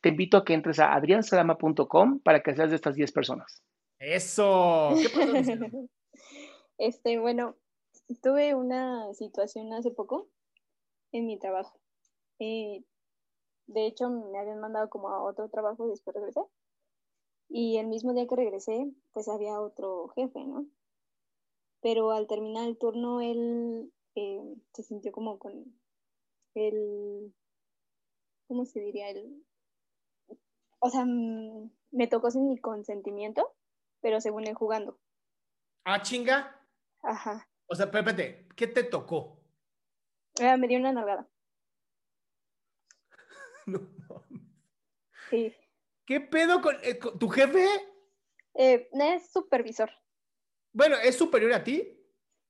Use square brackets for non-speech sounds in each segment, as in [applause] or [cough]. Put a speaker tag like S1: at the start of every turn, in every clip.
S1: te invito a que entres a adriansalama.com para que seas de estas 10 personas.
S2: Eso. ¿Qué pasó? [laughs]
S3: este, bueno, tuve una situación hace poco en mi trabajo. Eh, de hecho, me habían mandado como a otro trabajo y después regresé. Y el mismo día que regresé, pues había otro jefe, ¿no? Pero al terminar el turno, él eh, se sintió como con el, ¿cómo se diría? El, o sea, mm, me tocó sin mi consentimiento, pero según él jugando.
S2: Ah, chinga.
S3: Ajá.
S2: O sea, espérate, ¿qué te tocó?
S3: Ah, me dio una nalgada. [laughs]
S2: no, no.
S3: Sí.
S2: ¿Qué pedo con, eh, con- tu jefe?
S3: Eh, es supervisor.
S2: Bueno, ¿es superior a ti?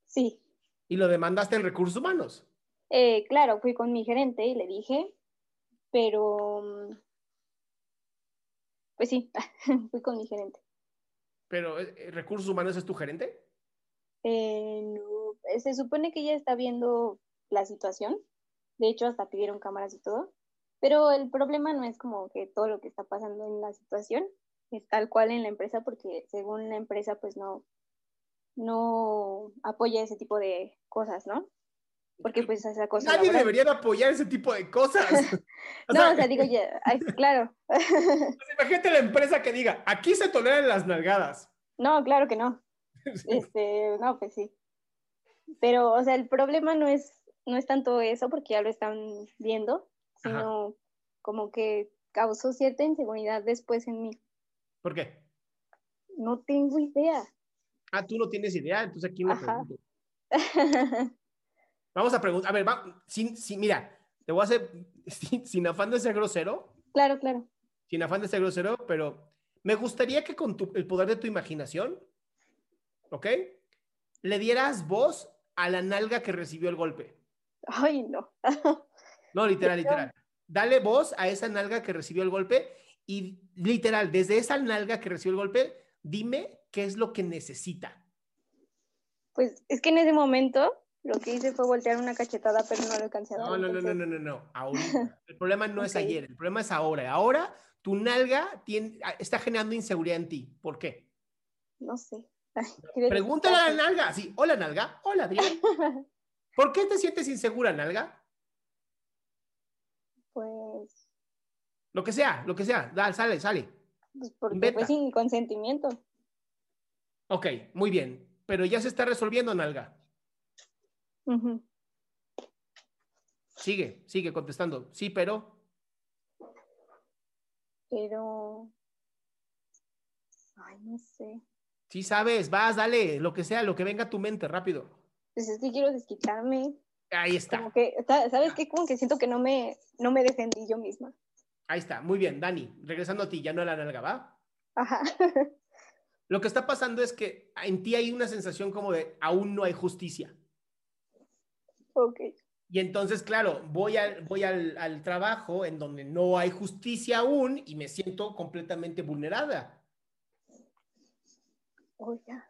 S3: Sí.
S2: Y lo demandaste en recursos humanos.
S3: Eh, claro, fui con mi gerente y le dije, pero mm, pues sí, [laughs] fui con mi gerente.
S2: Pero eh, recursos humanos es tu gerente.
S3: Eh, no, eh, se supone que ella está viendo la situación. De hecho, hasta pidieron cámaras y todo. Pero el problema no es como que todo lo que está pasando en la situación es tal cual en la empresa, porque según la empresa, pues no, no apoya ese tipo de cosas, ¿no? Porque pues esa cosa.
S2: Nadie
S3: laboral.
S2: debería de apoyar ese tipo de cosas. [laughs] O
S3: No,
S2: sea,
S3: o sea, digo, ya, ay, claro. [laughs]
S2: Imagínate la empresa que diga, aquí se toleran las nalgadas.
S3: No, claro que no. [laughs] Este, no, pues sí. Pero, o sea, el problema no es, no es tanto eso, porque ya lo están viendo,
S2: Ajá.
S3: sino como que causó cierta inseguridad después en mí.
S2: ¿Por qué?
S3: No tengo idea.
S2: Ah, tú no tienes idea, entonces aquí
S3: Ajá.
S2: pregunto. Vamos a preguntar, a ver, va, sin, sin- mira, te voy a hacer, sin, sin afán de ser grosero,
S3: claro, claro.
S2: sin afán de ser grosero, pero me gustaría que con tu- el poder de tu imaginación, ¿ok? Le dieras voz a la nalga que recibió el golpe.
S3: Ay, no. [laughs]
S2: No, literal, literal. Dale voz a esa nalga que recibió el golpe y literal, desde esa nalga que recibió el golpe, dime qué es lo que necesita.
S3: Pues es que en ese momento lo que hice fue voltear una cachetada, pero no lo alcancé a dar.
S2: No, no, no, no, no, no, no. Ahorita. [laughs] El problema no es ayer, el problema es ahora. Ahora tu nalga tiene- está generando inseguridad en ti. ¿Por qué?
S3: No sé. [laughs] Ay,
S2: Pregúntale a la nalga. Sí, hola nalga. Hola Adrián. [laughs] ¿Por qué te sientes insegura, nalga?
S3: Pues,
S2: Lo que sea, lo que sea. Dale, sale, sale.
S3: pues porque fue sin consentimiento.
S2: Ok, muy bien. Pero ya se está resolviendo, nalga. Sigue, sigue contestando. Sí, pero.
S3: Pero, ay, no sé.
S2: Sí sabes, vas, dale, lo que sea, lo que venga a tu mente, rápido.
S3: Pues es que quiero desquitarme.
S2: Ahí está,
S3: Como que, sa- ¿sabes qué? Como que siento que no me, no me defendí yo misma.
S2: ahí está. Muy bien, Dani, regresando a ti, ya no a la nalga, ¿va?
S3: Ajá.
S2: Lo que está pasando es que en ti hay una sensación como de aún no hay justicia.
S3: Ok.
S2: Y entonces, claro, voy, al, voy al, al trabajo en donde no hay justicia aún y me siento completamente vulnerada.
S3: Oh, ya.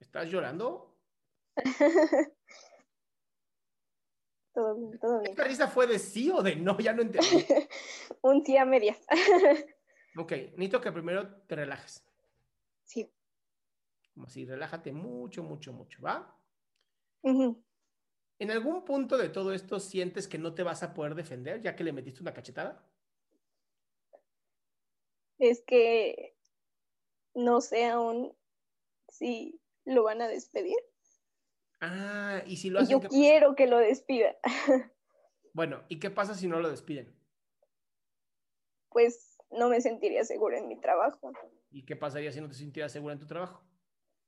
S2: ¿Estás llorando? [laughs]
S3: todo bien, todo bien.
S2: ¿Esta risa fue de sí o de no? Ya no entendí. [laughs]
S3: Un sí a medias. [laughs]
S2: Ok, necesito que primero te relajes.
S3: sí.
S2: Como así, relájate mucho, mucho, mucho, ¿va? ¿En algún punto de todo esto sientes que no te vas a poder defender ya que le metiste una cachetada?
S3: Es que no sé aún si lo van a despedir.
S2: Ah, y si lo
S3: Y
S2: hacen,
S3: yo quiero que lo despida. [laughs]
S2: Bueno, ¿y qué pasa si no lo despiden?
S3: Pues no me sentiría segura en mi trabajo.
S2: ¿Y qué pasaría si no te sintieras segura en tu trabajo?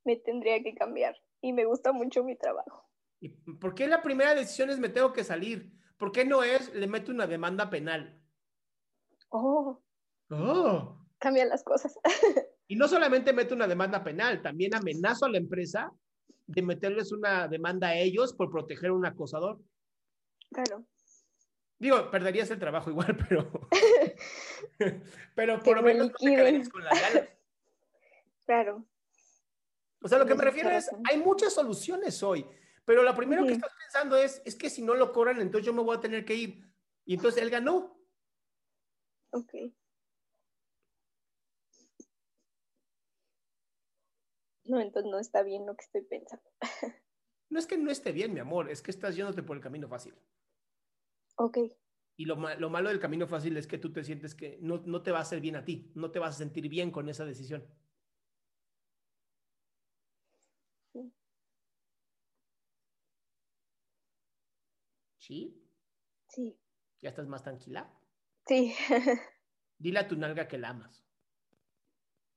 S3: Me tendría que cambiar. Y me gusta mucho mi trabajo.
S2: ¿Y por qué la primera decisión es me tengo que salir? ¿Por qué no es le meto una demanda penal?
S3: Oh,
S2: Oh.
S3: cambian las cosas. [laughs]
S2: Y no solamente meto una demanda penal, también amenazo a la empresa de meterles una demanda a ellos por proteger a un acosador.
S3: claro.
S2: Digo, perderías el trabajo igual, [laughs] pero. [laughs] pero
S3: Que
S2: por lo
S3: me
S2: menos no te quedarías con las ganas.
S3: Claro.
S2: O sea, lo que me refiero es, hay muchas soluciones hoy, pero lo primero que estás pensando es, es que si no lo cobran, entonces yo me voy a tener que ir. Y entonces él ganó.
S3: Ok. No, entonces no está bien lo que estoy pensando.
S2: No es que no esté bien, mi amor, es que estás yéndote por el camino fácil.
S3: Ok.
S2: Y lo malo del camino fácil es que tú te sientes que no, no te va a hacer bien a ti, no te vas a sentir bien con esa decisión.
S3: ¿Sí?
S2: Sí. ¿Ya estás más tranquila?
S3: Sí. [laughs]
S2: Dile a tu nalga que la amas.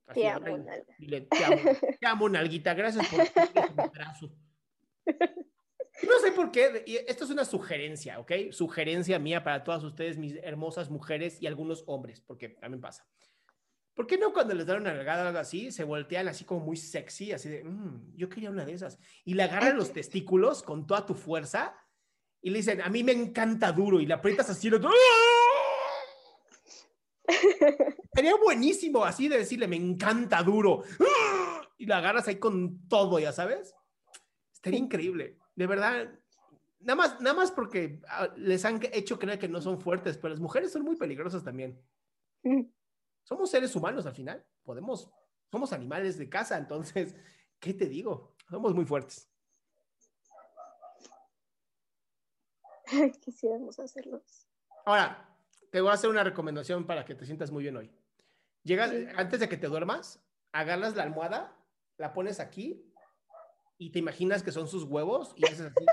S2: Así,
S3: Te amo, nalga.
S2: Dile, te amo, [laughs] te amo, nalguita, gracias por brazo. No sé por qué, esto es una sugerencia, ¿ok? Sugerencia mía para todas ustedes, mis hermosas mujeres y algunos hombres, porque también pasa. ¿Por qué no cuando les dan una nalgada o algo así, se voltean así como muy sexy, así de, "Mm, yo quería una de esas? Y le agarran los testículos con toda tu fuerza y le dicen, a mí me encanta duro, y le aprietas así, lo- [laughs] Sería buenísimo así de decirle, me encanta duro. Y la agarras ahí con todo, ya sabes. Estaría increíble. De verdad. Nada más, nada más porque ah, les han hecho creer que no son fuertes, pero las mujeres son muy peligrosas también. [laughs] Somos seres humanos al final. Podemos, somos animales de casa, entonces, ¿qué te digo? Somos muy fuertes. [laughs]
S3: Quisiéramos hacerlos.
S2: Ahora, te voy a hacer una recomendación para que te sientas muy bien hoy. Llegas,
S3: Sí.
S2: antes de que te duermas, agarras la almohada, la pones aquí y te imaginas que son sus huevos y haces así.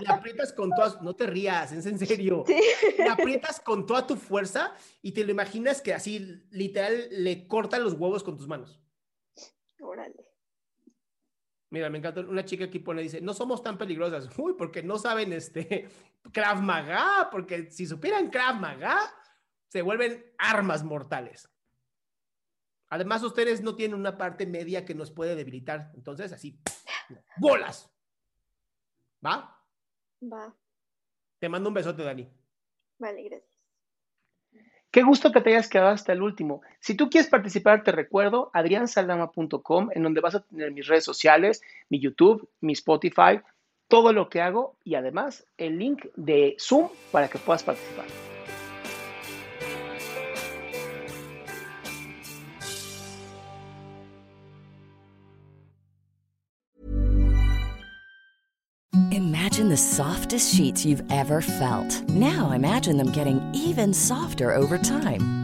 S2: Y la aprietas con todas, no te rías, es en serio.
S3: Sí.
S2: La aprietas con toda tu fuerza y te lo imaginas que así, literal, le cortan los huevos con tus manos.
S3: Órale.
S2: Mira, me encanta. Una chica aquí pone, dice, no somos tan peligrosas. [laughs] Uy, porque no saben este Krav Maga, porque si supieran Krav Maga, se vuelven armas mortales. Además, ustedes no tienen una parte media que nos puede debilitar. Entonces, así, bolas. ¿Va?
S3: Va.
S2: Te mando un besote, Dani.
S3: Vale, gracias.
S1: Qué gusto que te hayas quedado hasta el último. Si tú quieres participar, te recuerdo adriansaldama.com, en donde vas a tener mis redes sociales, mi YouTube, mi Spotify, todo lo que hago y además el link de Zoom para que puedas participar.
S4: Imagine the softest sheets you've ever felt. Now imagine them getting even softer over time.